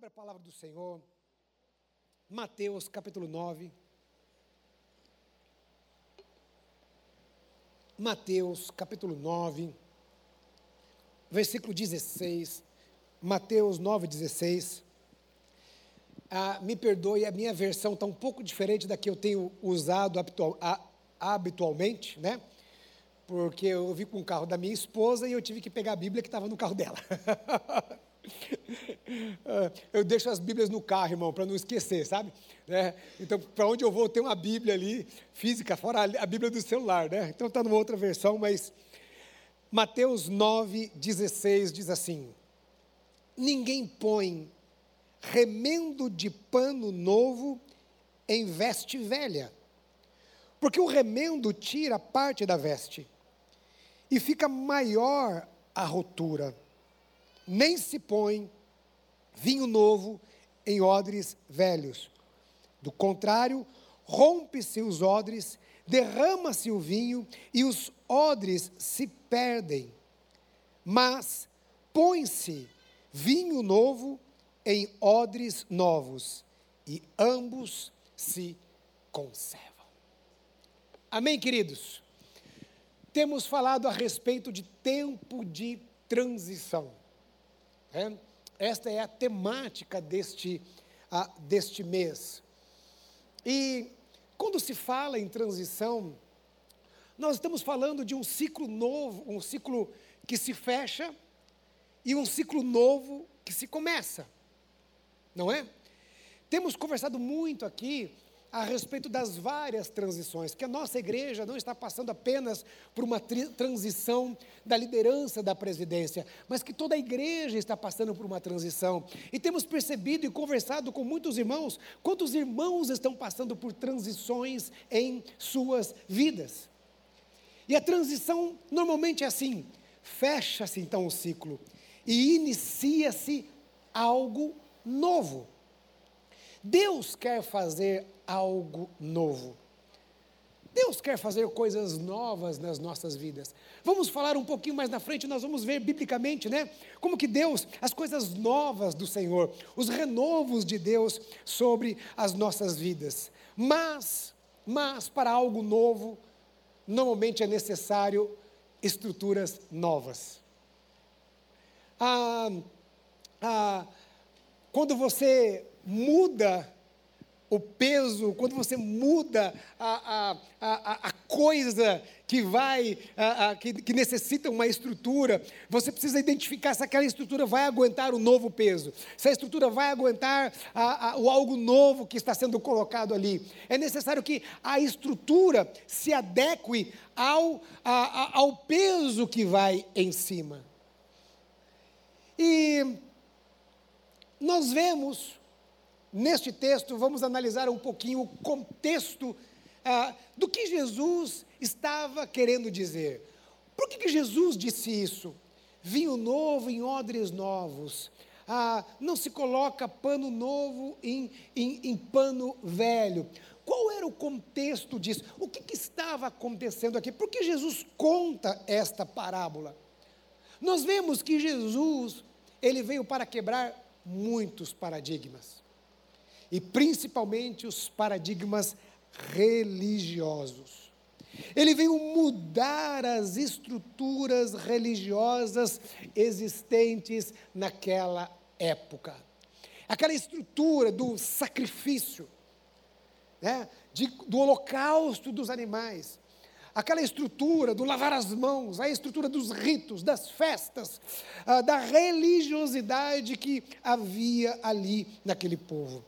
Abra a palavra do Senhor, Mateus capítulo 9. Mateus capítulo 9, versículo 16. Mateus 9, 16. Ah, me perdoe, a minha versão está um pouco diferente da que eu tenho usado habitual, a, habitualmente, né? Porque eu vi com o carro da minha esposa e eu tive que pegar a Bíblia que estava no carro dela. Ah, eu deixo as Bíblias no carro, irmão, para não esquecer, sabe? Né? Então, para onde eu vou, tem uma Bíblia ali, física, fora a Bíblia do celular, né? Então está numa outra versão, mas Mateus 9, 16 diz assim: Ninguém põe remendo de pano novo em veste velha, porque o remendo tira parte da veste e fica maior a rotura nem se põe vinho novo em odres velhos. Do contrário, rompe-se os odres, derrama-se o vinho e os odres se perdem. Mas põe-se vinho novo em odres novos e ambos se conservam. Amém, queridos? Temos falado a respeito de tempo de transição. É, esta é a temática deste, a, deste mês. E quando se fala em transição, nós estamos falando de um ciclo novo, um ciclo que se fecha e um ciclo novo que se começa. Não é? Temos conversado muito aqui a respeito das várias transições, que a nossa igreja não está passando apenas por uma transição da liderança da presidência, mas que toda a igreja está passando por uma transição. E temos percebido e conversado com muitos irmãos, quantos irmãos estão passando por transições em suas vidas. E a transição normalmente é assim: fecha-se então o ciclo e inicia-se algo novo. Deus quer fazer algo novo. Deus quer fazer coisas novas nas nossas vidas. Vamos falar um pouquinho mais na frente, nós vamos ver biblicamente, né? Como que Deus, as coisas novas do Senhor, os renovos de Deus sobre as nossas vidas. Mas, mas para algo novo, normalmente é necessário estruturas novas. Ah, ah, quando você muda o peso, quando você muda a, a, a, a coisa que vai, a, que, que, necessita uma estrutura, você precisa identificar se aquela estrutura vai aguentar o novo peso, se a estrutura vai aguentar o algo novo que está sendo colocado ali. É necessário que a estrutura se adeque ao, ao peso que vai em cima. E nós vemos Neste texto, vamos analisar um pouquinho o contexto ah, do que Jesus estava querendo dizer. Por que, que Jesus disse isso? Vinho novo em odres novos. Ah, não se coloca pano novo em, em, em, pano velho. Qual era o contexto disso? O que, que estava acontecendo aqui? Por que Jesus conta esta parábola? Nós vemos que Jesus, ele veio para quebrar muitos paradigmas e principalmente os paradigmas religiosos. Ele veio mudar as estruturas religiosas existentes naquela época. Aquela estrutura do sacrifício, né, de, do holocausto dos animais, aquela estrutura do lavar as mãos, a estrutura dos ritos, das festas, ah, da religiosidade que havia ali naquele povo.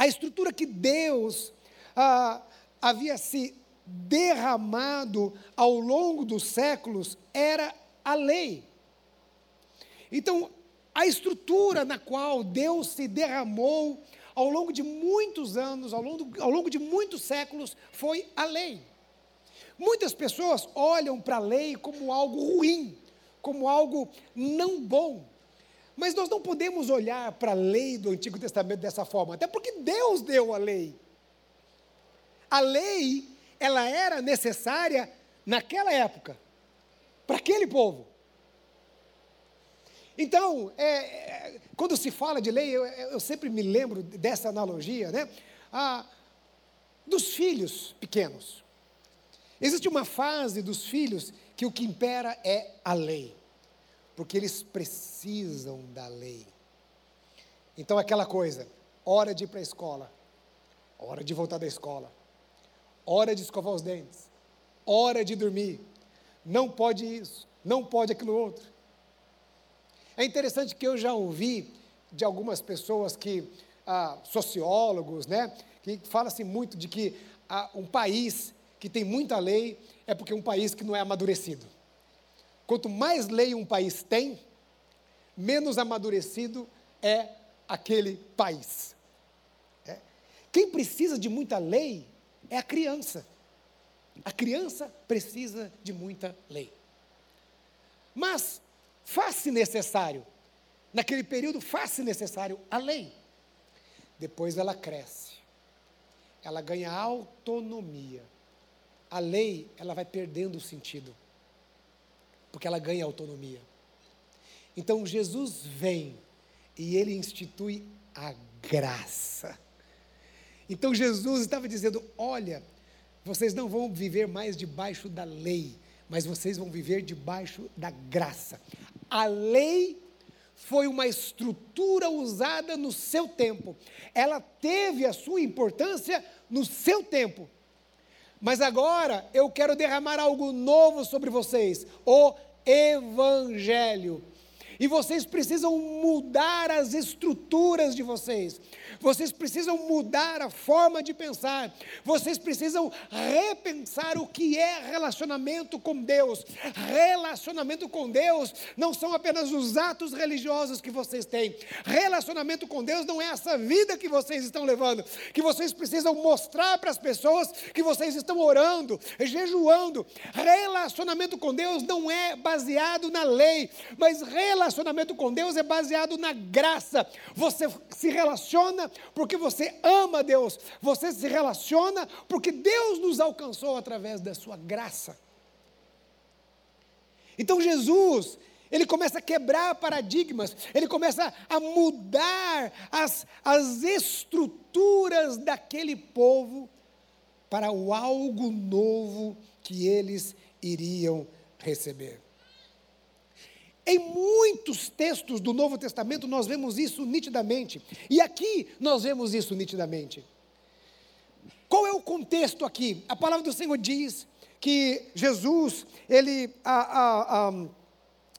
A estrutura que Deus ah, havia se derramado ao longo dos séculos era a lei. Então, a estrutura na qual Deus se derramou ao longo de muitos anos, ao longo, ao longo de muitos séculos, foi a lei. Muitas pessoas olham para a lei como algo ruim, como algo não bom. Mas nós não podemos olhar para a lei do Antigo Testamento dessa forma, até porque Deus deu a lei. A lei, ela era necessária naquela época, para aquele povo. Então, é, é, quando se fala de lei, eu, eu, sempre me lembro dessa analogia, né? Ah, dos filhos pequenos. Existe uma fase dos filhos que o que impera é a lei, porque eles precisam da lei. Então, aquela coisa, hora de ir para a escola, hora de voltar da escola, hora de escovar os dentes, hora de dormir, não pode isso, não pode aquilo outro. É interessante que eu já ouvi de algumas pessoas que, ah, sociólogos, né, que fala-se muito de que ah, um país que tem muita lei é porque é um país que não é amadurecido. Quanto mais lei um país tem, menos amadurecido é aquele país. É. Quem precisa de muita lei é a criança. A criança precisa de muita lei. Mas faz-se necessário, naquele período, faz-se necessário a lei. Depois ela cresce, ela ganha autonomia. A lei, ela vai perdendo o sentido, porque ela ganha autonomia. Então Jesus vem e ele institui a graça. Então Jesus estava dizendo: olha, vocês não vão viver mais debaixo da lei, mas vocês vão viver debaixo da graça. A lei foi uma estrutura usada no seu tempo. Ela teve a sua importância no seu tempo. Mas agora eu quero derramar algo novo sobre vocês: o Evangelho. E vocês precisam mudar as estruturas de vocês. Vocês precisam mudar a forma de pensar. Vocês precisam repensar o que é relacionamento com Deus. Relacionamento com Deus não são apenas os atos religiosos que vocês têm. Relacionamento com Deus não é essa vida que vocês estão levando. Que vocês precisam mostrar para as pessoas que vocês estão orando, jejuando. Relacionamento com Deus não é baseado na lei, mas relacionamento relacionamento com Deus é baseado na graça. Você se relaciona porque você ama Deus. Você se relaciona porque Deus nos alcançou através da sua graça. Então Jesus, ele começa a quebrar paradigmas, ele começa a mudar as, as estruturas daquele povo para o algo novo que eles iriam receber. Em muitos textos do Novo Testamento nós vemos isso nitidamente. E aqui nós vemos isso nitidamente. Qual é o contexto aqui? A palavra do Senhor diz que Jesus, ele, a, a, a,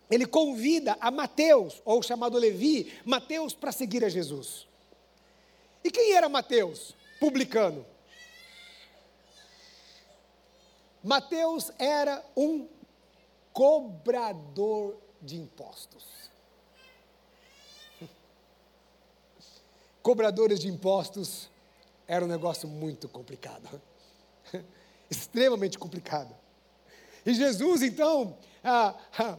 ele convida a Mateus, ou chamado Levi, Mateus para seguir a Jesus. E quem era Mateus? Publicano. Mateus era um cobrador de impostos. Cobradores de impostos era um negócio muito complicado, extremamente complicado. E Jesus, então, ah, ah,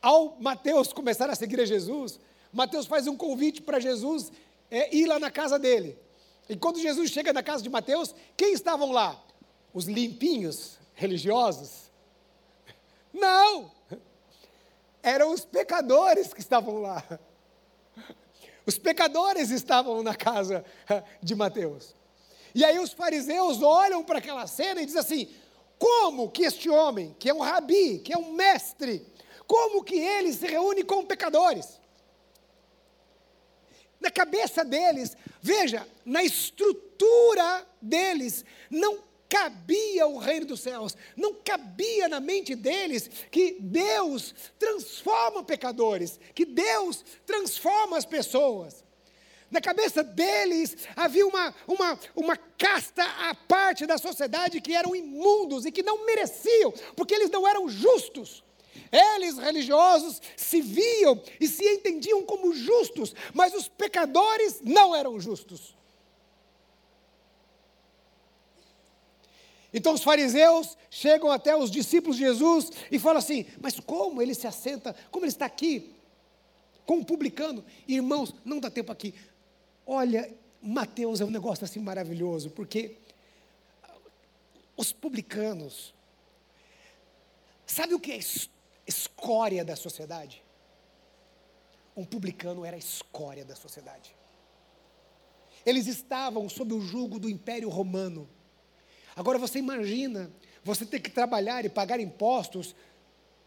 ao Mateus começar a seguir a Jesus, Mateus faz um convite para Jesus é, ir lá na casa dele. E quando Jesus chega na casa de Mateus, quem estavam lá? Os limpinhos religiosos? Não! Eram os pecadores que estavam lá. Os pecadores estavam na casa de Mateus. E aí os fariseus olham para aquela cena e dizem assim: como que este homem, que é um rabi, que é um mestre, como que ele se reúne com pecadores? Na cabeça deles, veja, na estrutura deles, não cabia o reino dos céus, não cabia na mente deles que Deus transforma pecadores, que Deus transforma as pessoas. Na cabeça deles havia uma, uma, uma casta à parte da sociedade que eram imundos e que não mereciam, porque eles não eram justos. Eles, religiosos, se viam e se entendiam como justos, mas os pecadores não eram justos. Então os fariseus chegam até os discípulos de Jesus e falam assim: Mas como ele se assenta, como ele está aqui, com um publicano? Irmãos, não dá tempo aqui. Olha, Mateus é um negócio assim maravilhoso, porque os publicanos, sabe o que é escória da sociedade? um publicano era a escória da sociedade. Eles estavam sob o jugo do Império Romano. Agora você imagina você ter que trabalhar e pagar impostos,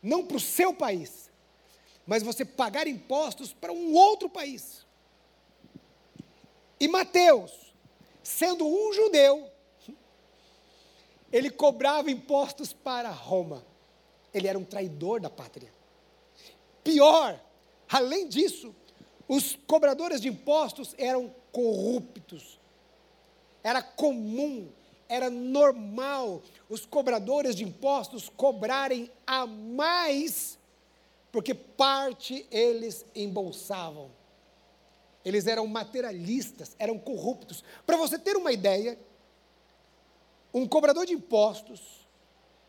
não para o seu país, mas você pagar impostos para um outro país. E Mateus, sendo um judeu, ele cobrava impostos para Roma. Ele era um traidor da pátria. Pior, além disso, os cobradores de impostos eram corruptos. Era comum, era normal os cobradores de impostos cobrarem a mais, porque parte eles embolsavam. Eles eram materialistas, eram corruptos. Para você ter uma ideia, um cobrador de impostos,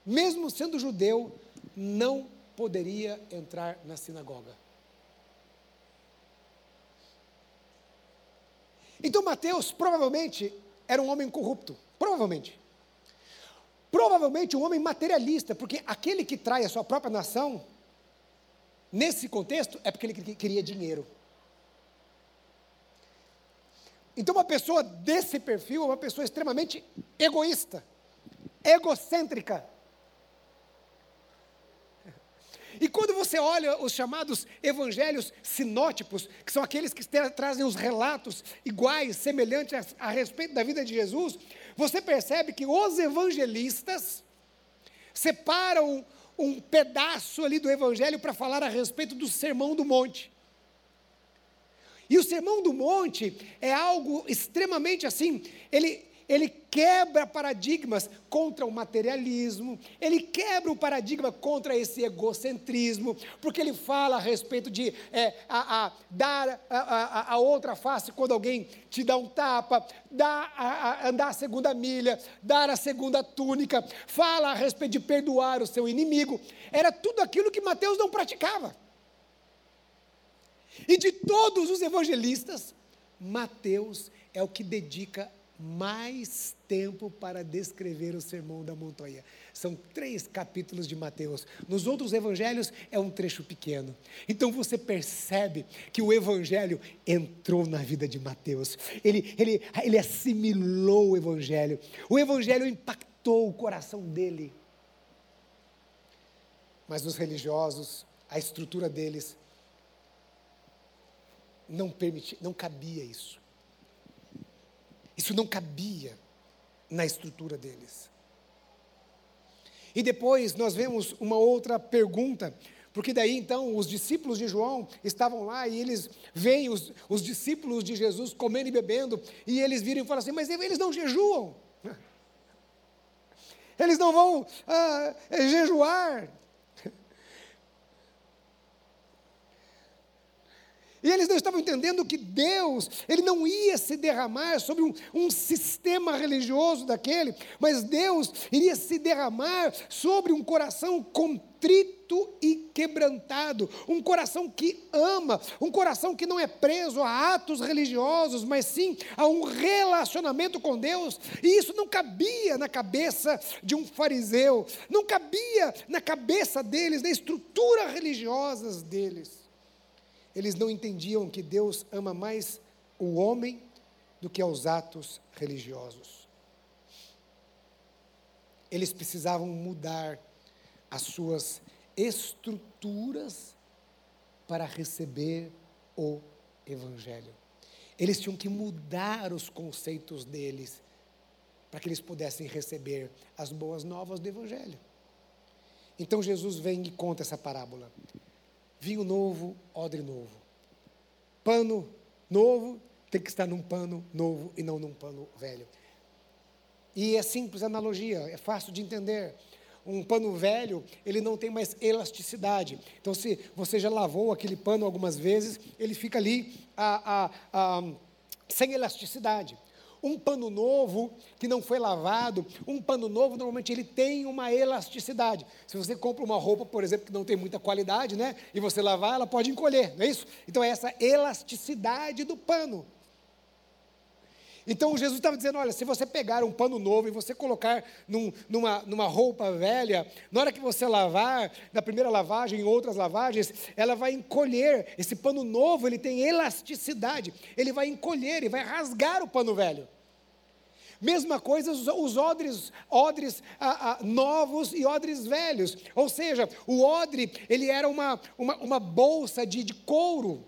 mesmo sendo judeu, não poderia entrar na sinagoga. Então Mateus provavelmente era um homem corrupto, provavelmente. Provavelmente um homem materialista, porque aquele que trai a sua própria nação, nesse contexto, é porque ele queria dinheiro. Então, uma pessoa desse perfil é uma pessoa extremamente egoísta, egocêntrica. E quando você olha os chamados evangelhos sinótipos, que são aqueles que trazem os relatos iguais, semelhantes a, a respeito da vida de Jesus, você percebe que os evangelistas separam um pedaço ali do evangelho para falar a respeito do sermão do monte. E o Sermão do Monte é algo extremamente assim, ele, ele quebra paradigmas contra o materialismo, ele quebra o paradigma contra esse egocentrismo, porque ele fala a respeito de é, a, a, dar a, a, a, outra face quando alguém te dá um tapa, dar, andar a segunda milha, dar a segunda túnica, fala a respeito de perdoar o seu inimigo, era tudo aquilo que Mateus não praticava. E de todos os evangelistas, Mateus é o que dedica mais tempo para descrever o sermão da montanha. São três capítulos de Mateus. Nos outros evangelhos é um trecho pequeno. Então você percebe que o evangelho entrou na vida de Mateus. Ele, ele, ele assimilou o evangelho. O evangelho impactou o coração dele. Mas os religiosos, a estrutura deles não permitia, não cabia isso. Isso não cabia na estrutura deles. E depois nós vemos uma outra pergunta, porque daí então os discípulos de João estavam lá e eles veem os, os discípulos de Jesus comendo e bebendo, e eles viram e falam assim: Mas eles não jejuam, eles não vão ah, jejuar. E eles não estavam entendendo que Deus, Ele não ia se derramar sobre um, um, sistema religioso daquele, mas Deus iria se derramar sobre um coração contrito e quebrantado, um coração que ama, um coração que não é preso a atos religiosos, mas sim a um relacionamento com Deus. E isso não cabia na cabeça de um fariseu, não cabia na cabeça deles, na estrutura religiosa deles eles não entendiam que Deus ama mais o homem do que aos atos religiosos. Eles precisavam mudar as suas estruturas para receber o Evangelho. Eles tinham que mudar os conceitos deles para que eles pudessem receber as boas novas do Evangelho. Então Jesus vem e conta essa parábola vinho novo, odre novo. Pano novo tem que estar num pano novo e não num pano velho. E é simples a analogia, é fácil de entender. Um pano velho, ele não tem mais elasticidade. Então, se você já lavou aquele pano algumas vezes, ele fica ali a, a, a, sem elasticidade. Um pano novo que não foi lavado, um pano novo normalmente ele tem uma elasticidade. Se você compra uma roupa, por exemplo, que não tem muita qualidade, né, e você lavar, ela pode encolher, não é isso? Então é essa elasticidade do pano. Então Jesus estava dizendo: olha, se você pegar um pano novo e você colocar num, numa, numa roupa velha, na hora que você lavar, na primeira lavagem, em outras lavagens, ela vai encolher. Esse pano novo ele tem elasticidade, ele vai encolher e vai rasgar o pano velho. Mesma coisa os, os odres, odres novos e odres velhos. Ou seja, o odre ele era uma, uma, uma bolsa de, de couro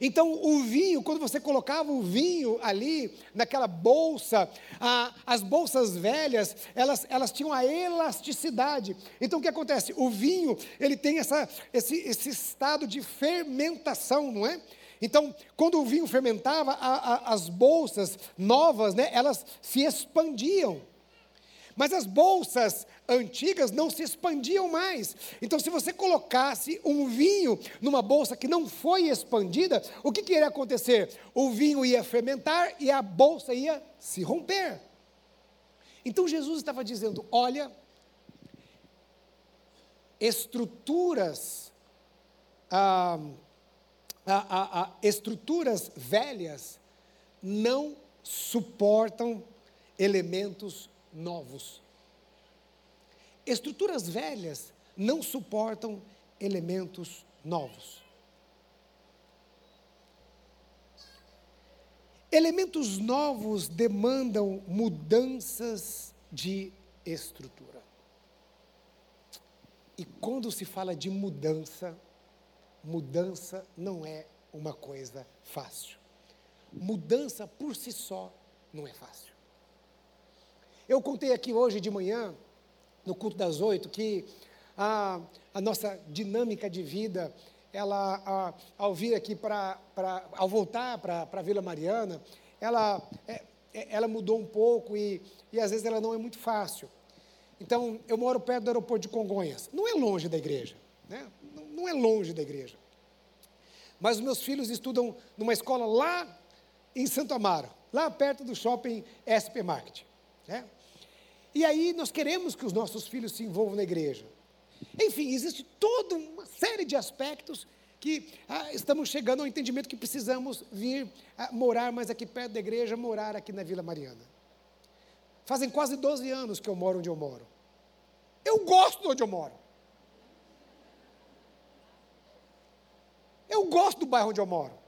então, o vinho, quando você colocava o vinho ali, naquela bolsa, a, as bolsas velhas, elas, elas tinham a elasticidade. Então, o que acontece? O vinho, ele tem essa, esse, esse estado de fermentação, não é? Então, quando o vinho fermentava, a, a, as bolsas novas, né, elas se expandiam. Mas as bolsas antigas não se expandiam mais. Então, se você colocasse um vinho numa bolsa que não foi expandida, o que, que iria acontecer? O vinho ia fermentar e a bolsa ia se romper. Então, Jesus estava dizendo: olha, estruturas, ah, ah, ah, ah estruturas velhas não suportam elementos novos. Estruturas velhas não suportam elementos novos. Elementos novos demandam mudanças de estrutura. E quando se fala de mudança, mudança não é uma coisa fácil. Mudança por si só não é fácil. Eu contei aqui hoje de manhã, no culto das oito, que a, a nossa dinâmica de vida, ela, a, ao vir aqui para, ao voltar para a Vila Mariana, ela, é, é, ela mudou um pouco e, e às vezes ela não é muito fácil. Então, eu moro perto do aeroporto de Congonhas. Não é longe da igreja, né? não, não é longe da igreja. Mas os meus filhos estudam numa escola lá em Santo Amaro, lá perto do shopping SP Market. Né? E aí nós queremos que os nossos filhos se envolvam na igreja. Enfim, existe toda uma série de aspectos que ah, estamos chegando ao entendimento que precisamos vir ah, morar mais aqui perto da igreja, morar aqui na Vila Mariana. Fazem quase 12 anos que eu moro onde eu moro. Eu gosto de onde eu moro. Eu gosto do bairro onde eu moro.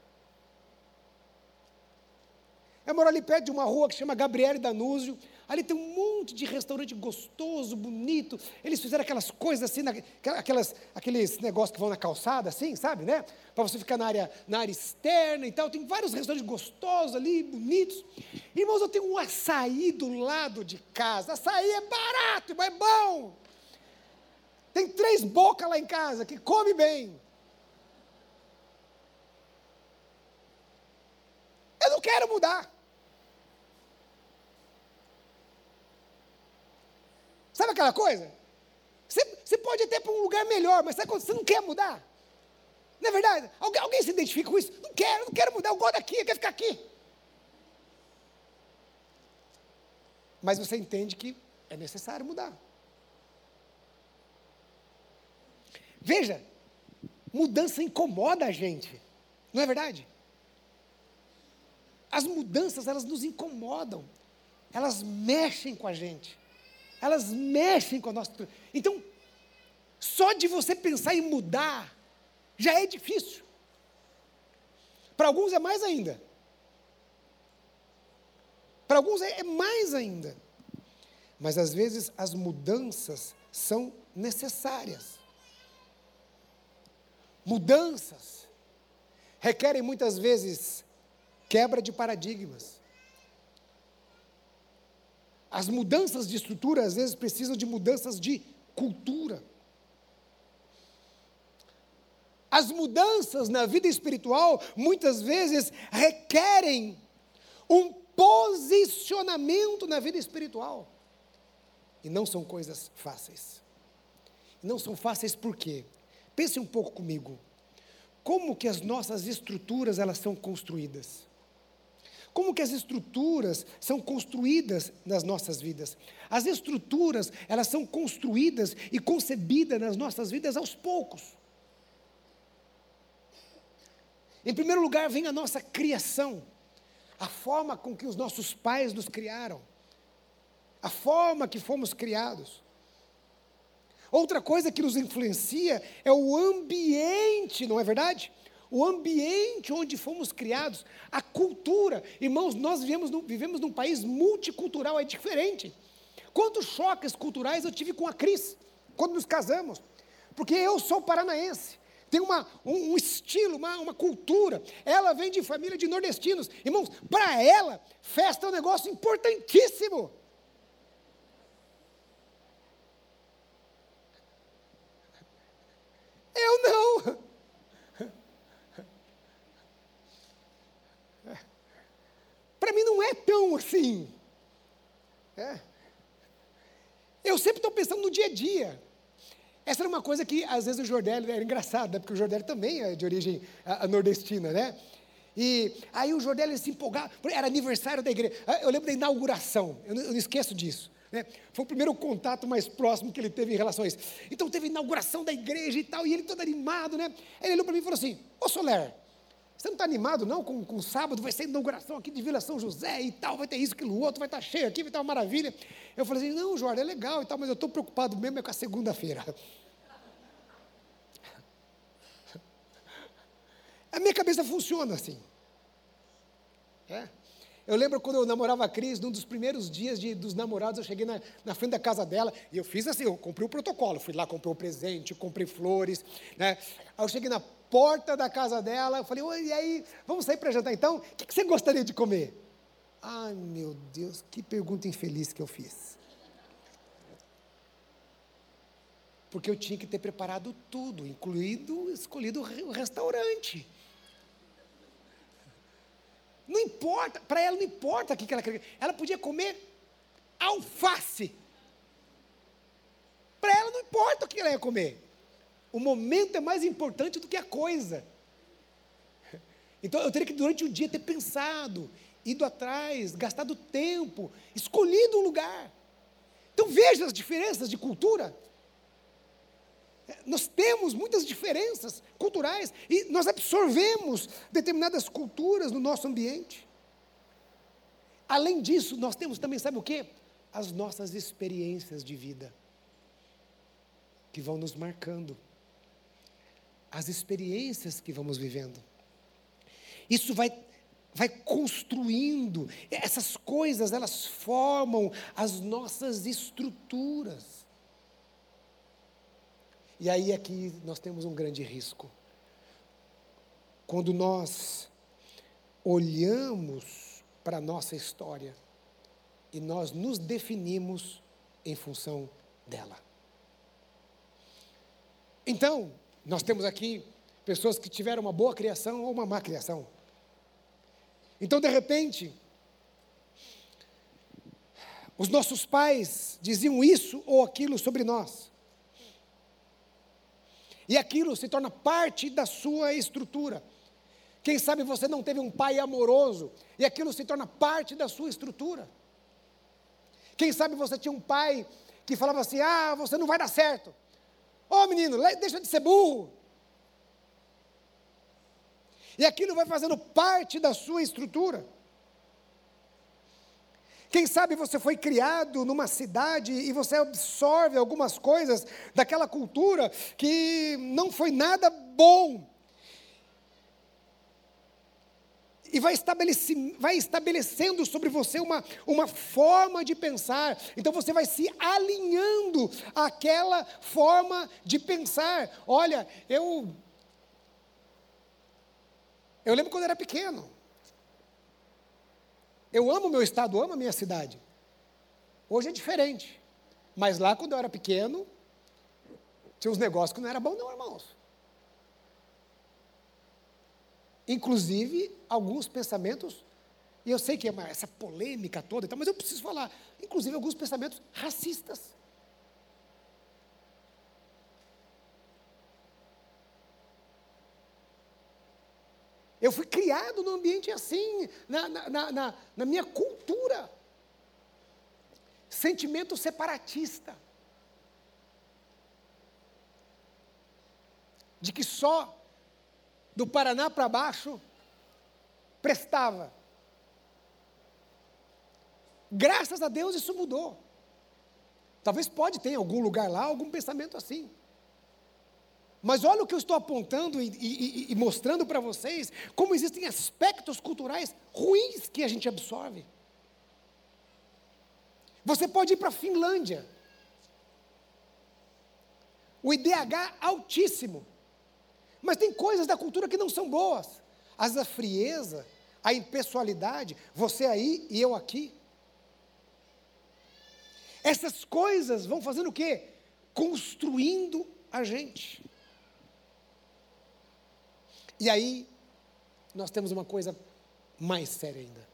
Eu moro ali perto de uma rua que chama Gabriele Danúzio, Ali tem um monte de restaurante gostoso, bonito. Eles fizeram aquelas coisas assim, aquelas, aqueles negócios que vão na calçada, assim, sabe, né? Para você ficar na área, na área externa e tal. Tem vários restaurantes gostosos ali, bonitos. Irmãos, eu tenho um açaí do lado de casa. Açaí é barato, mas é bom. Tem três bocas lá em casa que come bem. Eu não quero mudar. Sabe aquela coisa? Você, você pode até para um lugar melhor, mas sabe quando você não quer mudar? Não é verdade? Alguém, alguém se identifica com isso? Não quero, não quero mudar, eu gosto daqui, eu quero ficar aqui. Mas você entende que é necessário mudar. Veja, mudança incomoda a gente, não é verdade? As mudanças, elas nos incomodam, elas mexem com a gente elas mexem com a nossa. Então, só de você pensar em mudar, já é difícil. Para alguns é mais ainda. Para alguns é, é mais ainda. Mas às vezes as mudanças são necessárias. Mudanças requerem muitas vezes quebra de paradigmas. As mudanças de estrutura, às vezes, precisam de mudanças de cultura. As mudanças na vida espiritual, muitas vezes, requerem um posicionamento na vida espiritual. E não são coisas fáceis. Não são fáceis por quê? Pense um pouco comigo. Como que as nossas estruturas elas são construídas? Como que as estruturas são construídas nas nossas vidas? As estruturas, elas são construídas e concebidas nas nossas vidas aos poucos. Em primeiro lugar, vem a nossa criação. a forma com que os nossos pais nos criaram, a forma que fomos criados. Outra coisa que nos influencia é o ambiente, não é verdade? O ambiente onde fomos criados, a cultura. Irmãos, nós vivemos, no, vivemos num país multicultural, é diferente. Quantos choques culturais eu tive com a Cris, quando nos casamos? Porque eu sou paranaense, tem uma, um, um estilo, uma, uma cultura. Ela vem de família de nordestinos. Irmãos, para ela, festa é um negócio importantíssimo. Eu não. Para mim não é tão assim. É. Eu sempre estou pensando no dia dia. Essa era uma coisa que, às vezes, o Jordélio era engraçado, né? porque o Jordélio também é de origem a, a nordestina, né? E aí o Jordélio se empolgava, era aniversário da igreja. Ah, eu lembro da inauguração, eu não, eu não esqueço disso. Né? Foi o primeiro contato mais próximo que ele teve em relação a isso. Então teve inauguração da igreja e tal, e ele todo animado, né? Ele olhou para mim e falou assim: Ô Soler, você não está animado não com, com sábado? Vai ser inauguração aqui de Vila São José e tal, vai ter isso, aquilo, outro, vai estar tá cheio aqui, vai estar tá uma maravilha. Eu falei assim: não, Jorge, é legal e tal, mas eu estou preocupado mesmo é com a segunda-feira. A minha cabeça funciona assim. É. Eu lembro quando eu namorava a Cris, num dos primeiros dias de, dos namorados, eu cheguei na, na, frente da casa dela e eu fiz assim, eu comprei o protocolo, fui lá, comprei o presente, comprei flores, né? Aí eu cheguei na porta da casa dela, eu falei, e aí, vamos sair para jantar então? O que, que você gostaria de comer? Ai, meu Deus, que pergunta infeliz que eu fiz. Porque eu tinha que ter preparado tudo, incluído, escolhido o restaurante. Não importa, para ela não importa o que ela queria. Ela podia comer alface. Para ela não importa o que ela ia comer. O momento é mais importante do que a coisa. Então eu teria que durante o dia ter pensado, ido atrás, gastado tempo, escolhido um lugar. Então veja as diferenças de cultura. Nós temos muitas diferenças culturais e nós absorvemos determinadas culturas no nosso ambiente. Além disso, nós temos também, sabe o que? As nossas experiências de vida, que vão nos marcando. As experiências que vamos vivendo. Isso vai, vai construindo, essas coisas, elas formam as nossas estruturas. E aí aqui nós temos um grande risco. Quando nós olhamos para a nossa história e nós nos definimos em função dela. Então, nós temos aqui pessoas que tiveram uma boa criação ou uma má criação. Então, de repente, os nossos pais diziam isso ou aquilo sobre nós. E aquilo se torna parte da sua estrutura. Quem sabe você não teve um pai amoroso e aquilo se torna parte da sua estrutura. Quem sabe você tinha um pai que falava assim: ah, você não vai dar certo. Ô oh, menino, deixa de ser burro. E aquilo vai fazendo parte da sua estrutura. Quem sabe você foi criado numa cidade e você absorve algumas coisas daquela cultura que não foi nada bom. E vai, vai estabelecendo sobre você uma, uma forma de pensar. Então você vai se alinhando àquela forma de pensar. Olha, eu. Eu lembro quando eu era pequeno. Eu amo meu estado, amo a minha cidade. Hoje é diferente. Mas lá, quando eu era pequeno, tinha uns negócios que não era bom, não, irmãos. Inclusive, alguns pensamentos, e eu sei que é uma, essa polêmica toda, mas eu preciso falar, inclusive alguns pensamentos racistas. Eu fui criado num ambiente assim, na, na, na, na minha cultura. Sentimento separatista. De que só do Paraná para baixo prestava. Graças a Deus isso mudou. Talvez pode ter em algum lugar lá algum pensamento assim. Mas olha o que eu estou apontando e, e, e mostrando para vocês como existem aspectos culturais ruins que a gente absorve. Você pode ir para a Finlândia. O IDH altíssimo. Mas tem coisas da cultura que não são boas. As a frieza, a impessoalidade, você aí e eu aqui. Essas coisas vão fazendo o quê? Construindo a gente. E aí, nós temos uma coisa mais séria ainda: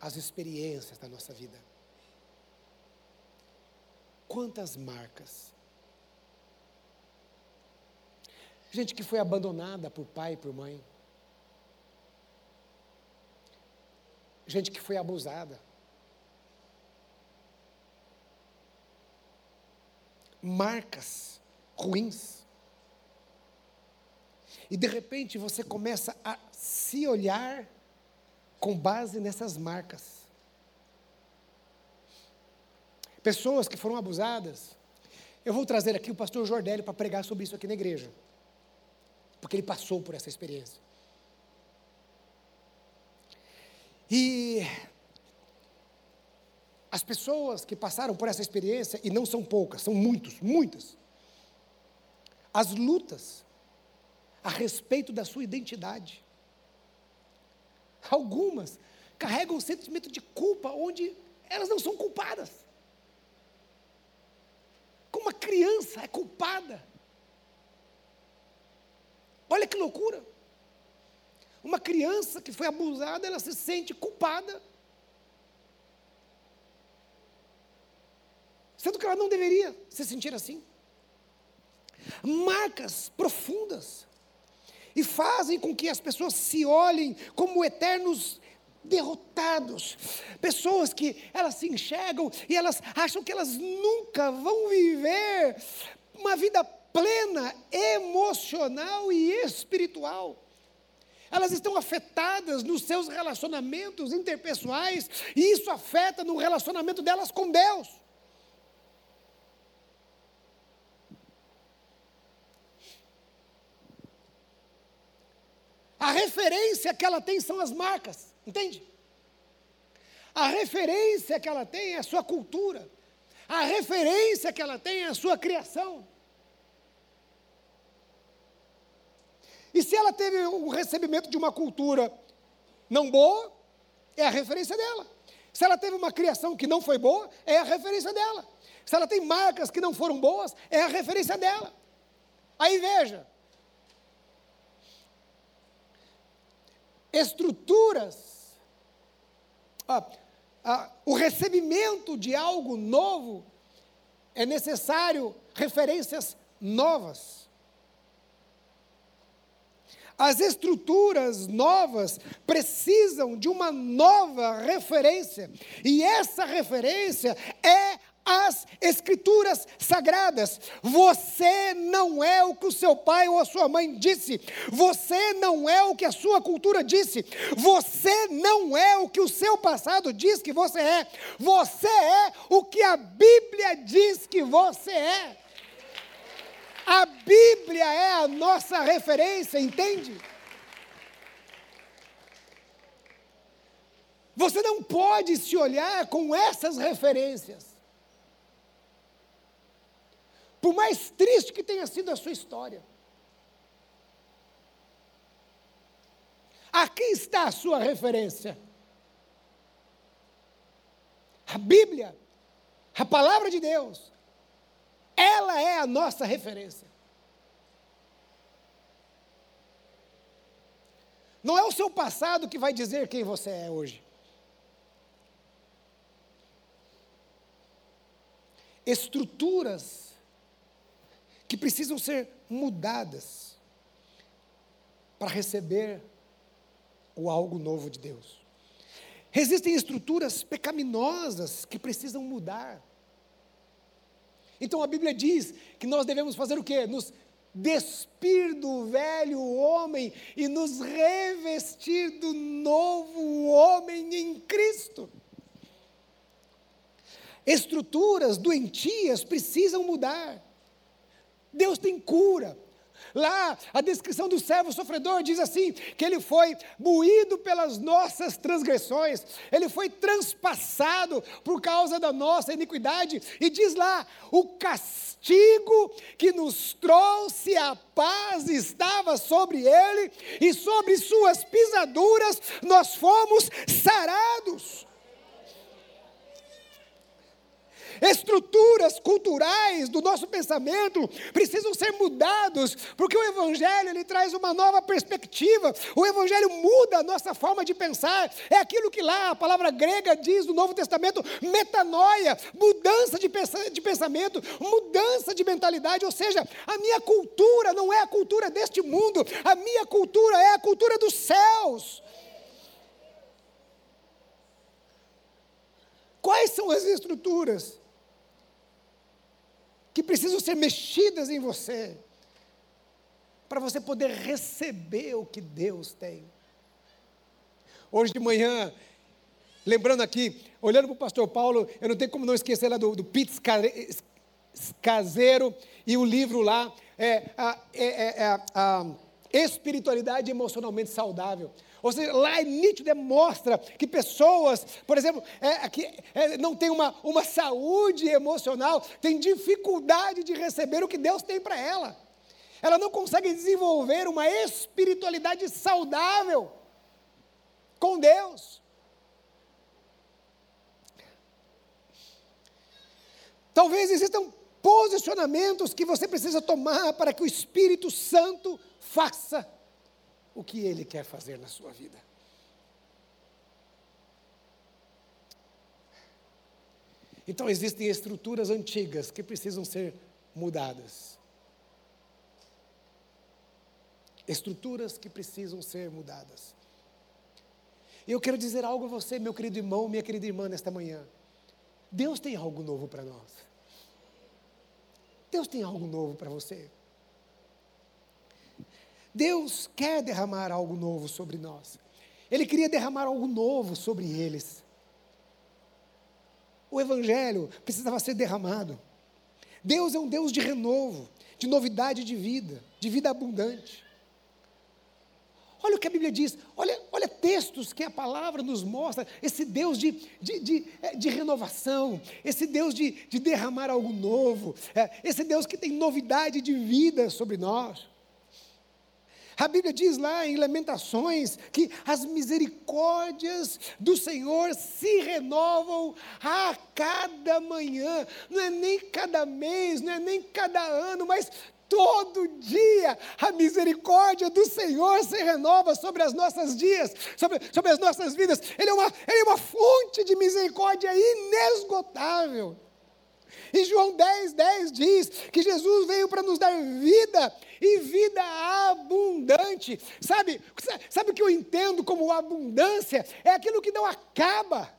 as experiências da nossa vida. Quantas marcas? Gente que foi abandonada por pai e por mãe. Gente que foi abusada. Marcas ruins. E de repente você começa a se olhar com base nessas marcas. Pessoas que foram abusadas. Eu vou trazer aqui o pastor Jordélio para pregar sobre isso aqui na igreja. Porque ele passou por essa experiência. E as pessoas que passaram por essa experiência, e não são poucas, são muitos, muitas, as lutas a respeito da sua identidade. Algumas carregam um sentimento de culpa onde elas não são culpadas. Como uma criança é culpada. Olha que loucura. Uma criança que foi abusada, ela se sente culpada. Sendo que ela não deveria se sentir assim. Marcas profundas e fazem com que as pessoas se olhem como eternos derrotados, pessoas que elas se enxergam e elas acham que elas nunca vão viver uma vida plena, emocional e espiritual. Elas estão afetadas nos seus relacionamentos interpessoais e isso afeta no relacionamento delas com Deus. A referência que ela tem são as marcas, entende? A referência que ela tem é a sua cultura. A referência que ela tem é a sua criação. E se ela teve o recebimento de uma cultura não boa, é a referência dela. Se ela teve uma criação que não foi boa, é a referência dela. Se ela tem marcas que não foram boas, é a referência dela. Aí veja, estruturas, ah, ah, o recebimento de algo novo, é necessário referências novas. As estruturas novas precisam de uma nova referência, e essa referência é as Escrituras Sagradas. Você não é o que o seu pai ou a sua mãe disse, você não é o que a sua cultura disse, você não é o que o seu passado diz que você é, você é o que a Bíblia diz que você é. A Bíblia é a nossa referência, entende? Você não pode se olhar com essas referências. Por mais triste que tenha sido a sua história. Aqui está a sua referência. A Bíblia, a palavra de Deus, ela é a nossa referência. Não é o seu passado que vai dizer quem você é hoje. Estruturas que precisam ser mudadas para receber o algo novo de Deus. Existem estruturas pecaminosas que precisam mudar. Então a Bíblia diz que nós devemos fazer o quê? Nos despir do velho homem e nos revestir do novo homem em Cristo. estruturas doentias precisam mudar. Deus tem cura. Lá, a descrição do servo sofredor diz assim: que ele foi moído pelas nossas transgressões, ele foi transpassado por causa da nossa iniquidade, e diz lá: o castigo que nos trouxe a paz estava sobre ele, e sobre suas pisaduras nós fomos sarados. Culturais do nosso pensamento precisam ser mudados, porque o Evangelho ele traz uma nova perspectiva, o Evangelho muda a nossa forma de pensar, é aquilo que lá a palavra grega diz no Novo Testamento, metanoia, mudança de, de pensamento, mudança de mentalidade, ou seja, a minha cultura não é a cultura deste mundo, a minha cultura é a cultura dos céus. Quais são as estruturas que precisam ser mexidas em você, para você poder receber o que Deus tem. Hoje de manhã, lembrando aqui, olhando para o pastor Paulo, eu não tenho como não esquecer lá do, do Pitts Caseiro e o livro lá, é, é, é, é a espiritualidade emocionalmente saudável. Ou seja, lá é nítido, demonstra que pessoas, por exemplo, é, que é, não têm uma, uma saúde emocional, têm dificuldade de receber o que Deus tem para ela. Ela não consegue desenvolver uma espiritualidade saudável com Deus. Talvez existam posicionamentos que você precisa tomar para que o Espírito Santo faça o que Ele quer fazer na sua vida. Então existem estruturas antigas que precisam ser mudadas. Estruturas que precisam ser mudadas. E eu quero dizer algo a você, meu querido irmão, minha querida irmã, nesta manhã. Deus tem algo novo para nós. Deus tem algo novo para você. Deus quer derramar algo novo sobre nós. Ele queria derramar algo novo sobre eles. O Evangelho precisava ser derramado. Deus é um Deus de renovo, de novidade de vida, de vida abundante. Olha o que a Bíblia diz, olha, olha textos que a palavra nos mostra, esse Deus de, de, de, é, de renovação, esse Deus de, de derramar algo novo, é, esse Deus que tem novidade de vida sobre nós. A Bíblia diz lá em Lamentações que as misericórdias do Senhor se renovam a cada manhã, não é nem cada mês, não é nem cada ano, mas todo dia a misericórdia do Senhor se renova sobre as nossas dias, sobre, sobre as nossas vidas. Ele é, uma, ele é uma fonte de misericórdia inesgotável. E João 10, 10 diz que Jesus veio para nos dar vida e vida abundante. Sabe, sabe o que eu entendo como abundância? É aquilo que não acaba.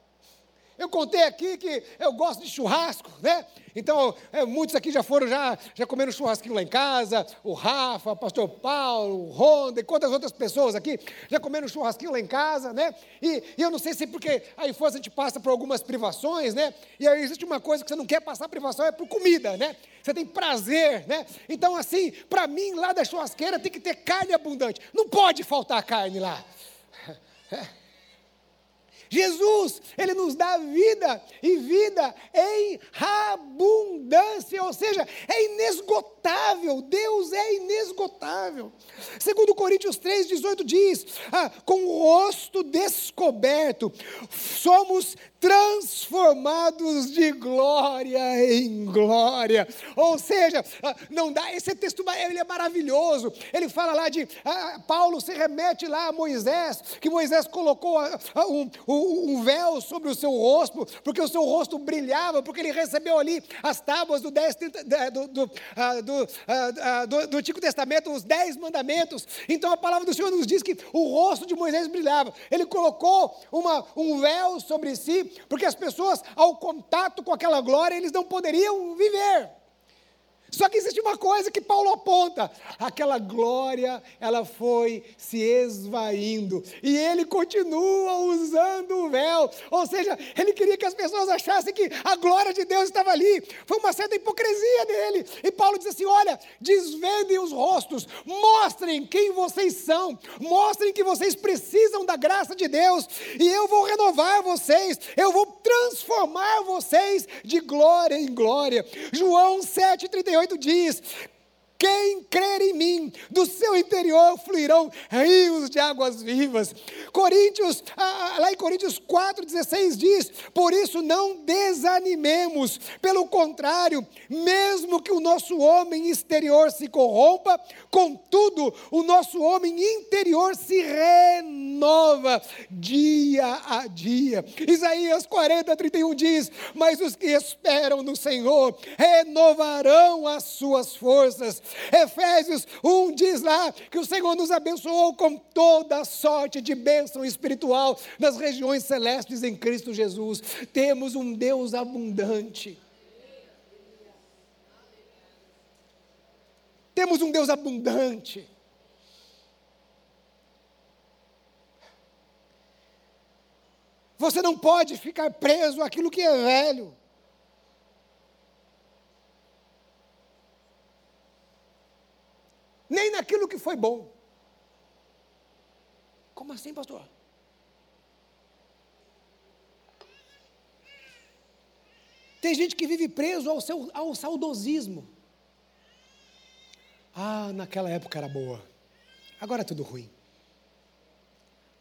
Eu contei aqui que eu gosto de churrasco, né? Então, é, muitos aqui já foram, já, já comeram churrasquinho lá em casa, o Rafa, o pastor Paulo, o Ronda e quantas outras pessoas aqui já comeram churrasquinho lá em casa, né? E, e, eu não sei se porque a infância a gente passa por algumas privações, né? E aí existe uma coisa que você não quer passar privação, é por comida, né? Você tem prazer, né? Então, assim, para mim, lá da churrasqueira tem que ter carne abundante. Não pode faltar carne lá. Jesus, Ele nos dá vida e vida em abundância, ou seja, é inesgotável, Deus é inesgotável. Segundo Coríntios 3,18 diz, ah, com o rosto descoberto, somos transformados de glória em glória. Ou seja, ah, não dá, esse texto ele é maravilhoso. Ele fala lá de ah, Paulo se remete lá a Moisés, que Moisés colocou ah, um, um, véu sobre o seu rosto, porque o seu rosto brilhava, porque ele recebeu ali as tábuas do, dez, do, do, do, do Antigo Testamento, os dez mandamentos. Então a palavra do Senhor nos diz que o rosto de Moisés brilhava. Ele colocou uma, um véu sobre si porque as pessoas, ao contato com aquela glória, eles não poderiam viver. Só que existe uma coisa que Paulo aponta: aquela glória, ela foi se esvaindo, e ele continua usando o véu, ou seja, ele queria que as pessoas achassem que a glória de Deus estava ali, foi uma certa hipocrisia dele, e Paulo diz assim: olha, desvendem os rostos, mostrem quem vocês são, mostrem que vocês precisam da graça de Deus, e eu vou renovar vocês, eu vou transformar vocês de glória em glória. João 7,38 38 diz: quem crer em mim, do seu interior fluirão rios de águas vivas. Coríntios, lá em Coríntios 4,16 diz: Por isso não desanimemos, pelo contrário, mesmo que o nosso homem exterior se corrompa, contudo, o nosso homem interior se renova dia a dia. Isaías 40, 31 diz: Mas os que esperam no Senhor renovarão as suas forças Efésios 1 diz lá que o Senhor nos abençoou com toda sorte de bênção espiritual nas regiões celestes em Cristo Jesus. Temos um Deus abundante. Temos um Deus abundante. Você não pode ficar preso àquilo que é velho. Nem naquilo que foi bom. Como assim, pastor? Tem gente que vive preso ao, seu, ao saudosismo. Ah, naquela época era boa, agora é tudo ruim.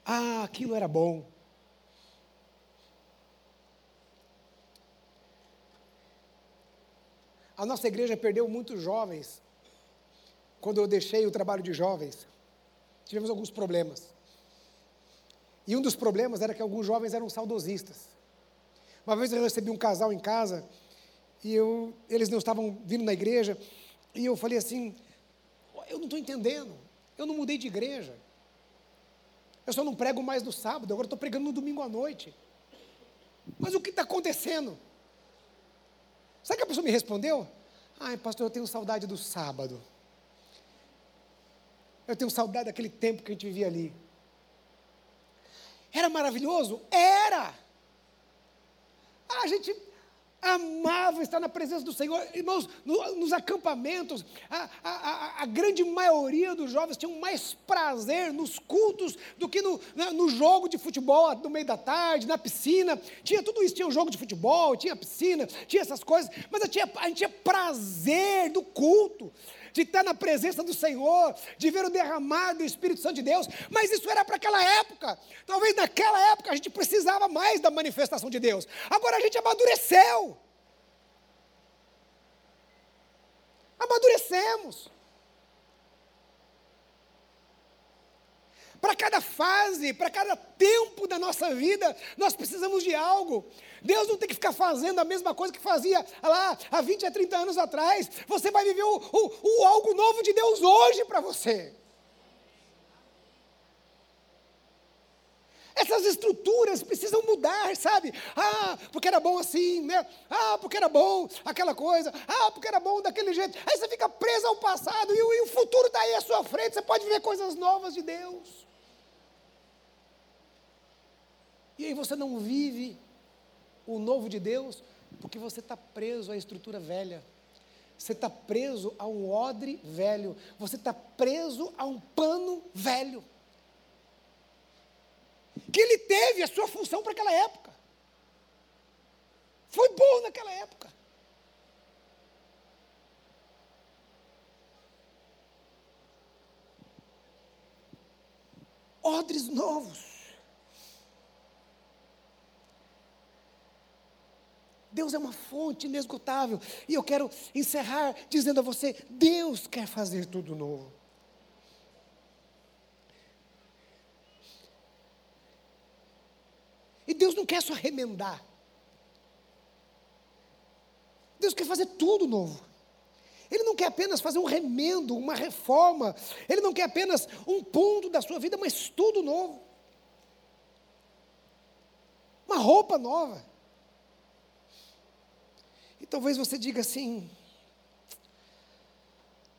Ah, aquilo era bom. A nossa igreja perdeu muitos jovens quando eu deixei o trabalho de jovens, tivemos alguns problemas. E um dos problemas era que alguns jovens eram saudosistas. Uma vez eu recebi um casal em casa e eu, eles não estavam vindo na igreja e eu falei assim: eu não estou entendendo, eu não mudei de igreja. Eu só não prego mais no sábado, agora estou pregando no domingo à noite. Mas o que está acontecendo? Sabe que a pessoa me respondeu? Ai, pastor, eu tenho saudade do sábado. Eu tenho saudade daquele tempo que a gente vivia ali. Era maravilhoso? Era! A gente amava estar na presença do Senhor. Irmãos, no, nos acampamentos, a, a, a, grande maioria dos jovens tinham mais prazer nos cultos do que no, no jogo de futebol no meio da tarde, na piscina. Tinha tudo isso, tinha um jogo de futebol, tinha piscina, tinha essas coisas, mas a, tinha, a gente tinha prazer do culto de estar na presença do Senhor, de ver o derramar do Espírito Santo de Deus, mas isso era para aquela época. Talvez naquela época a gente precisava mais da manifestação de Deus. Agora a gente amadureceu. Amadurecemos. Para cada fase, para cada tempo da nossa vida, nós precisamos de algo. Deus não tem que ficar fazendo a mesma coisa que fazia lá há 20 a 30 anos atrás. Você vai viver o, o, o algo novo de Deus hoje para você. Essas estruturas precisam mudar, sabe? Ah, porque era bom assim, né? Ah, porque era bom aquela coisa. Ah, porque era bom daquele jeito. Aí você fica preso ao passado e, e o futuro está aí à sua frente. Você pode ver coisas novas de Deus. E aí você não vive o novo de Deus porque você está preso à estrutura velha. Você está preso a um odre velho. Você está preso a um pano velho. Que ele teve a sua função para aquela época. Foi bom naquela época. Odres novos. Deus é uma fonte inesgotável. E eu quero encerrar dizendo a você: Deus quer fazer tudo novo. E Deus não quer só remendar. Deus quer fazer tudo novo. Ele não quer apenas fazer um remendo, uma reforma. Ele não quer apenas um ponto da sua vida, mas tudo novo. Uma roupa nova. E talvez você diga assim: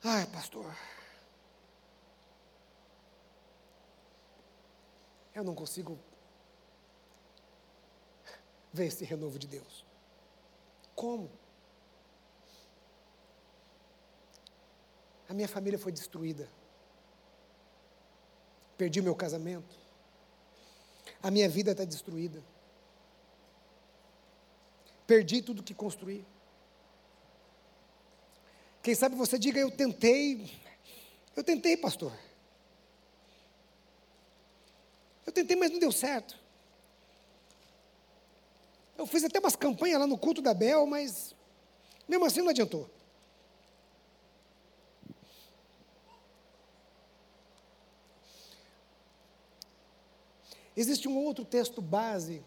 Ai, pastor. Eu não consigo ver esse renovo de Deus. Como? A minha família foi destruída. Perdi meu casamento. A minha vida está destruída. Perdi tudo que construí. Quem sabe você diga, eu tentei. Eu tentei, pastor. Eu tentei, mas não deu certo. Eu fiz até umas campanhas lá no culto da Bel, mas mesmo assim não adiantou. Existe um outro texto base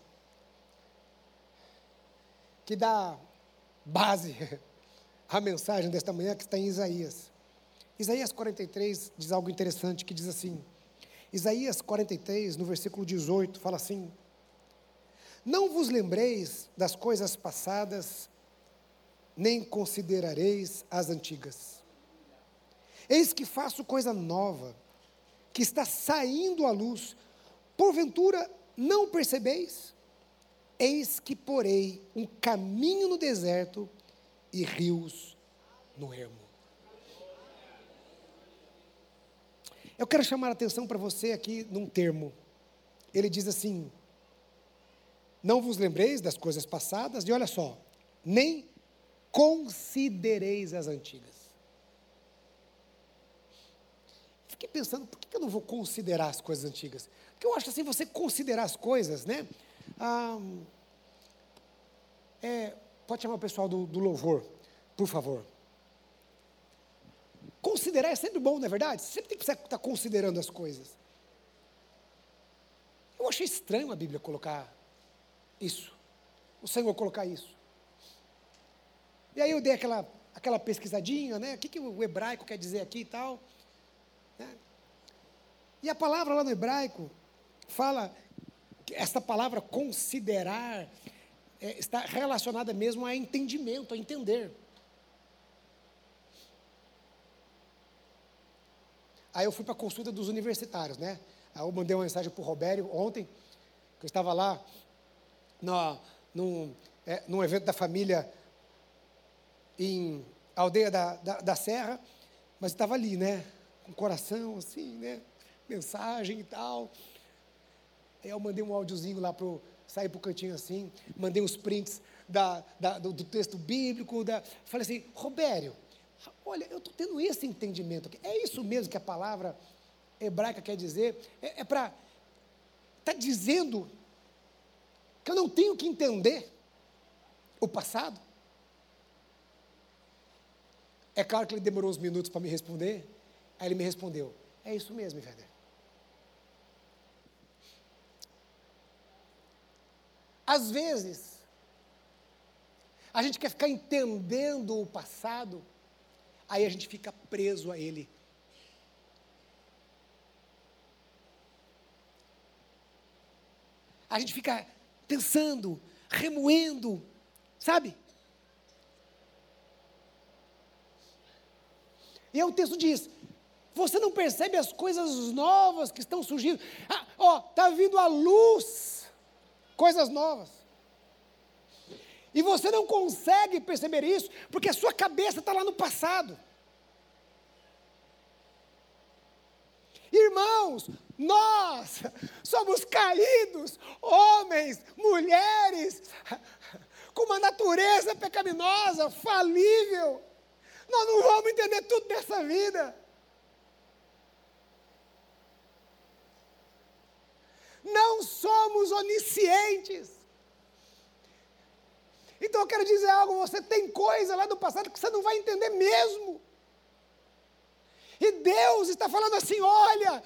que dá base à mensagem desta manhã que está em Isaías. Isaías 43 diz algo interessante que diz assim: Isaías 43, no versículo 18, fala assim: Não vos lembreis das coisas passadas, nem considerareis as antigas. Eis que faço coisa nova, que está saindo à luz, Porventura não percebeis? Eis que porei um caminho no deserto e rios no ermo. Eu quero chamar a atenção para você aqui num termo. Ele diz assim: Não vos lembreis das coisas passadas, e olha só, nem considereis as antigas. Fiquei pensando, por que eu não vou considerar as coisas antigas? Porque eu acho assim, você considerar as coisas, né? Ah, é, pode chamar o pessoal do, do louvor, por favor. Considerar é sempre bom, não é verdade? Sempre tem que estar considerando as coisas. Eu achei estranho a Bíblia colocar isso. O Senhor colocar isso. E aí eu dei aquela, aquela pesquisadinha, né? O que, que o hebraico quer dizer aqui e tal. Né? E a palavra lá no hebraico, fala esta palavra considerar é, está relacionada mesmo a entendimento, a entender. Aí eu fui para a consulta dos universitários, né? Aí eu mandei uma mensagem para o Robério ontem, que eu estava lá no, num, é, num evento da família em aldeia da, da, da Serra, mas estava ali, né? Com o coração assim, né? Mensagem e tal. Aí eu mandei um áudiozinho lá para sair para o cantinho assim, mandei uns prints da, da, do, do, texto bíblico, da, falei assim, Robério, olha, eu estou tendo esse entendimento aqui. É isso mesmo que a palavra hebraica quer dizer? É, é para. Está dizendo que eu não tenho que entender o passado? É claro que ele demorou uns minutos para me responder. Aí ele me respondeu: É isso mesmo, Iveder. Às vezes, a gente quer ficar entendendo o passado, aí a gente fica preso a ele. A gente fica pensando, remoendo, sabe? E aí o texto diz: você não percebe as coisas novas que estão surgindo? Ah, ó, está vindo a luz coisas novas. E você não consegue perceber isso, porque a sua cabeça está lá no passado. Irmãos, nós somos caídos, homens, mulheres, com uma natureza pecaminosa, falível. Nós não vamos entender tudo dessa vida. Não somos oniscientes. Então eu quero dizer algo: você tem coisa lá do passado que você não vai entender mesmo. E Deus está falando assim: olha,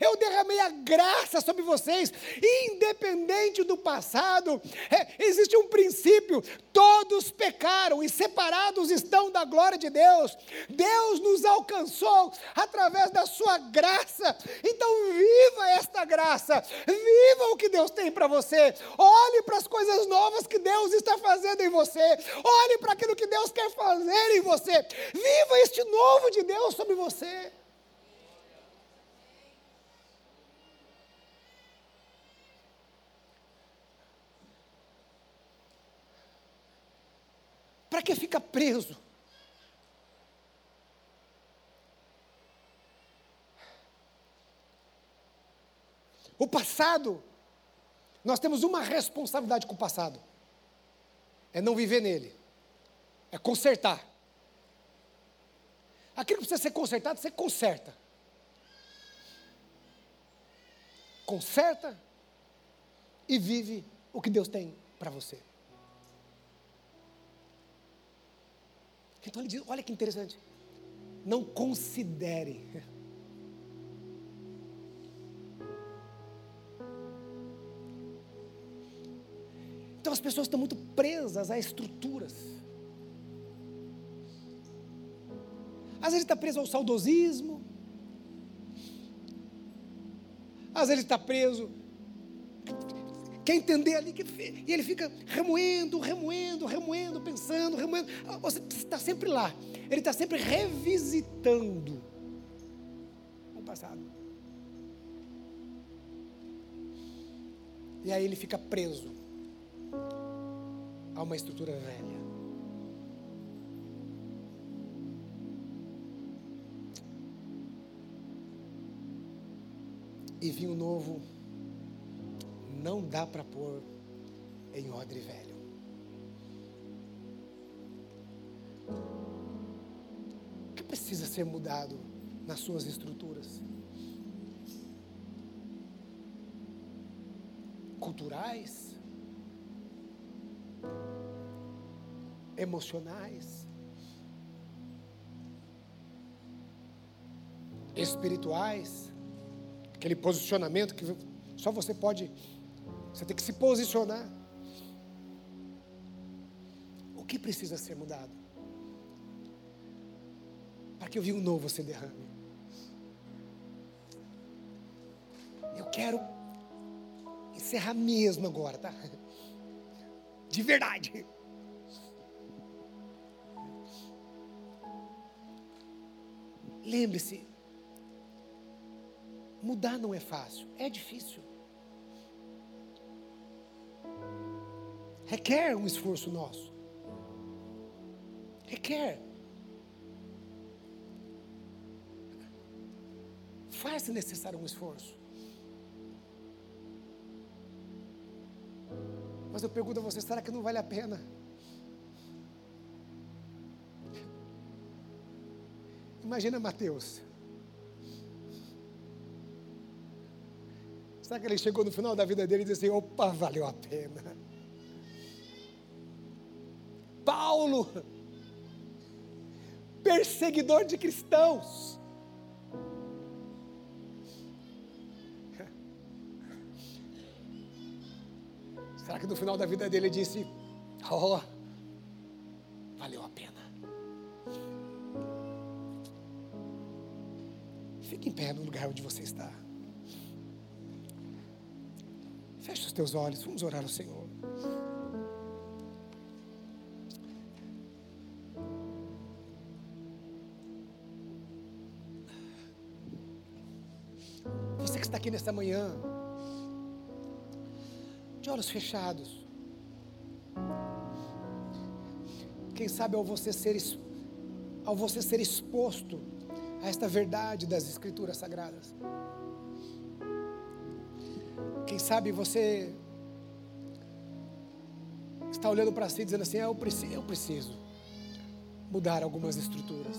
eu derramei a graça sobre vocês, independente do passado, é, existe um princípio: todos pecaram e separados estão da glória de Deus. Deus nos alcançou através da sua graça, então viva esta graça, viva o que Deus tem para você, olhe para as coisas novas que Deus está fazendo em você, olhe para aquilo que Deus quer fazer em você, viva este novo de Deus sobre você. Para que fica preso? O passado, nós temos uma responsabilidade com o passado: é não viver nele, é consertar. Aquilo que precisa ser consertado, você conserta. Conserta e vive o que Deus tem para você. Então ele diz: olha que interessante. Não considere. Então as pessoas estão muito presas a estruturas. Às vezes está preso ao saudosismo. Às vezes está preso. Quer entender ali que e ele fica remoendo, remoendo, remoendo, pensando, remoendo. Ah, você está sempre lá. Ele está sempre revisitando o passado. E aí ele fica preso a uma estrutura velha. E vinho novo não dá para pôr em odre velho. O que precisa ser mudado nas suas estruturas? Culturais? Emocionais? Espirituais? Aquele posicionamento que só você pode, você tem que se posicionar. O que precisa ser mudado? Para que o vinho novo se derrame. Eu quero encerrar mesmo agora, tá? De verdade. Lembre-se, Mudar não é fácil, é difícil. Requer um esforço nosso. Requer. Faz-se necessário um esforço. Mas eu pergunto a você: será que não vale a pena? Imagina Mateus. Será que ele chegou no final da vida dele e disse assim: opa, valeu a pena? Paulo, perseguidor de cristãos. Será que no final da vida dele ele disse: Oh, valeu a pena? Fique em pé no lugar onde você está. Feche os teus olhos, vamos orar ao Senhor. Você que está aqui nesta manhã, de olhos fechados, quem sabe ao você ser, ao você ser exposto a esta verdade das Escrituras Sagradas. Quem sabe você está olhando para si dizendo assim: eu preciso, eu preciso mudar algumas estruturas.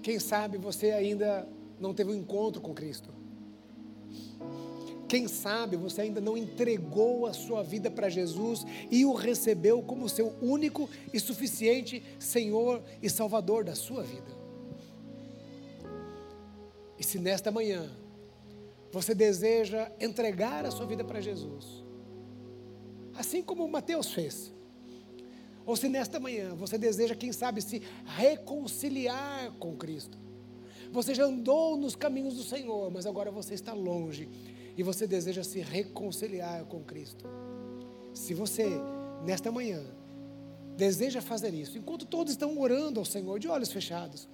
Quem sabe você ainda não teve um encontro com Cristo. Quem sabe você ainda não entregou a sua vida para Jesus e o recebeu como seu único e suficiente Senhor e Salvador da sua vida. E se nesta manhã você deseja entregar a sua vida para Jesus, assim como Mateus fez, ou se nesta manhã você deseja, quem sabe, se reconciliar com Cristo, você já andou nos caminhos do Senhor, mas agora você está longe e você deseja se reconciliar com Cristo. Se você, nesta manhã, deseja fazer isso, enquanto todos estão orando ao Senhor de olhos fechados,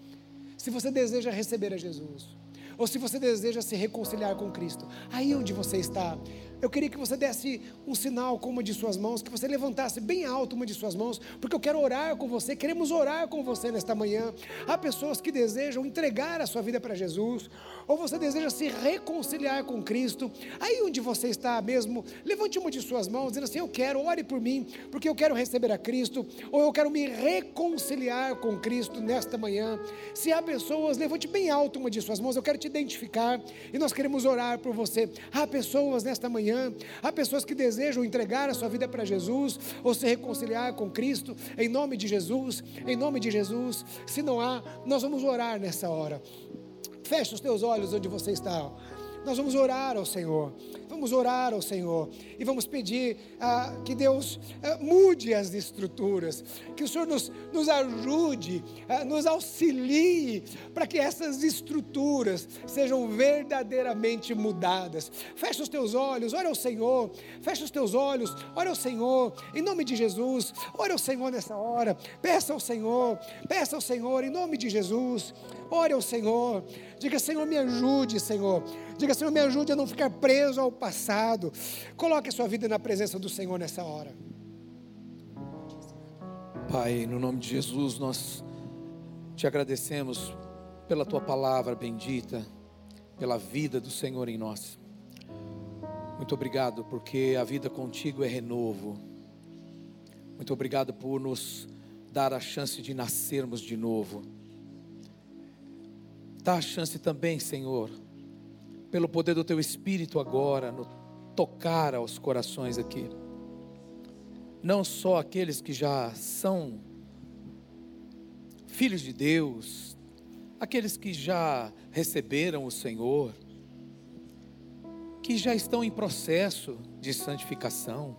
se você deseja receber a Jesus, ou se você deseja se reconciliar com Cristo, aí onde você está, eu queria que você desse um sinal com uma de suas mãos, que você levantasse bem alto uma de suas mãos, porque eu quero orar com você, queremos orar com você nesta manhã. Há pessoas que desejam entregar a sua vida para Jesus, ou você deseja se reconciliar com Cristo. Aí onde você está mesmo, levante uma de suas mãos, dizendo assim: Eu quero, ore por mim, porque eu quero receber a Cristo, ou eu quero me reconciliar com Cristo nesta manhã. Se há pessoas, levante bem alto uma de suas mãos, eu quero te identificar e nós queremos orar por você. Há pessoas nesta manhã manhã. Há pessoas que desejam entregar a sua vida para Jesus ou se reconciliar com Cristo, em nome de Jesus, em nome de Jesus. Se não há, nós vamos orar nessa hora. Feche os teus olhos onde você está. Nós vamos orar ao Senhor. Vamos orar ao Senhor. E vamos pedir ah, que Deus ah, mude as estruturas, que o Senhor nos, nos ajude, ah, nos auxilie para que essas estruturas sejam verdadeiramente mudadas. Fecha os teus olhos, ora ao Senhor, fecha os teus olhos, ora ao Senhor, em nome de Jesus, ora ao Senhor nessa hora, peça ao Senhor, peça ao Senhor, em nome de Jesus, ore ao Senhor, diga: Senhor, me ajude, Senhor. Diga, Senhor, me ajude a não ficar preso ao passado. Coloque a sua vida na presença do Senhor nessa hora. Pai, no nome de Jesus, nós te agradecemos pela tua palavra bendita, pela vida do Senhor em nós. Muito obrigado, porque a vida contigo é renovo. Muito obrigado por nos dar a chance de nascermos de novo. Dá a chance também, Senhor, pelo poder do teu Espírito agora, no tocar aos corações aqui. Não só aqueles que já são filhos de Deus, aqueles que já receberam o Senhor, que já estão em processo de santificação.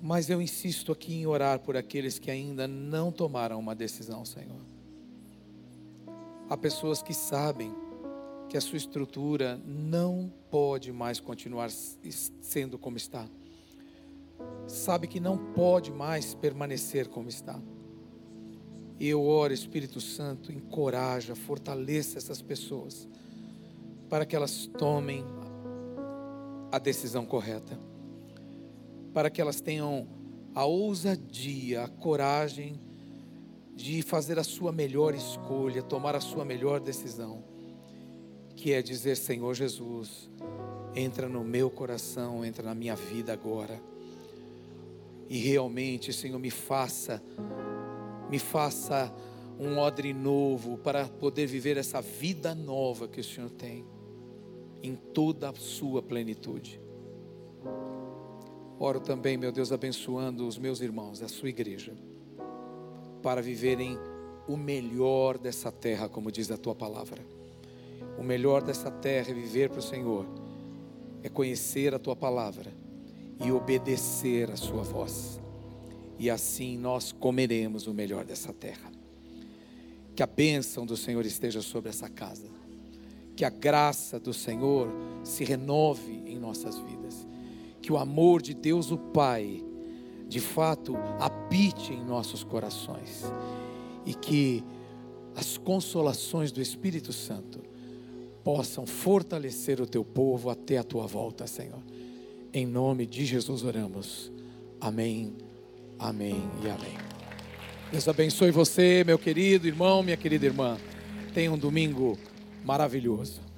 Mas eu insisto aqui em orar por aqueles que ainda não tomaram uma decisão, Senhor. Há pessoas que sabem que a sua estrutura não pode mais continuar sendo como está. Sabe que não pode mais permanecer como está. E eu oro, Espírito Santo, encoraja, fortaleça essas pessoas para que elas tomem a decisão correta. Para que elas tenham a ousadia, a coragem de fazer a sua melhor escolha, tomar a sua melhor decisão que é dizer: Senhor Jesus, entra no meu coração, entra na minha vida agora. E realmente, Senhor, me faça, me faça um odre novo para poder viver essa vida nova que o Senhor tem, em toda a sua plenitude. Oro também, meu Deus, abençoando os meus irmãos, a sua igreja, para viverem o melhor dessa terra, como diz a tua palavra o melhor dessa terra é viver para o Senhor, é conhecer a tua palavra e obedecer a sua voz. E assim nós comeremos o melhor dessa terra. Que a bênção do Senhor esteja sobre essa casa. Que a graça do Senhor se renove em nossas vidas. Que o amor de Deus, o Pai, de fato habite em nossos corações. E que as consolações do Espírito Santo possam fortalecer o teu povo até a tua volta, Senhor. Em nome de Jesus oramos. Amém, amém e amém. Deus abençoe você, meu querido irmão, minha querida irmã. Tenha um domingo maravilhoso.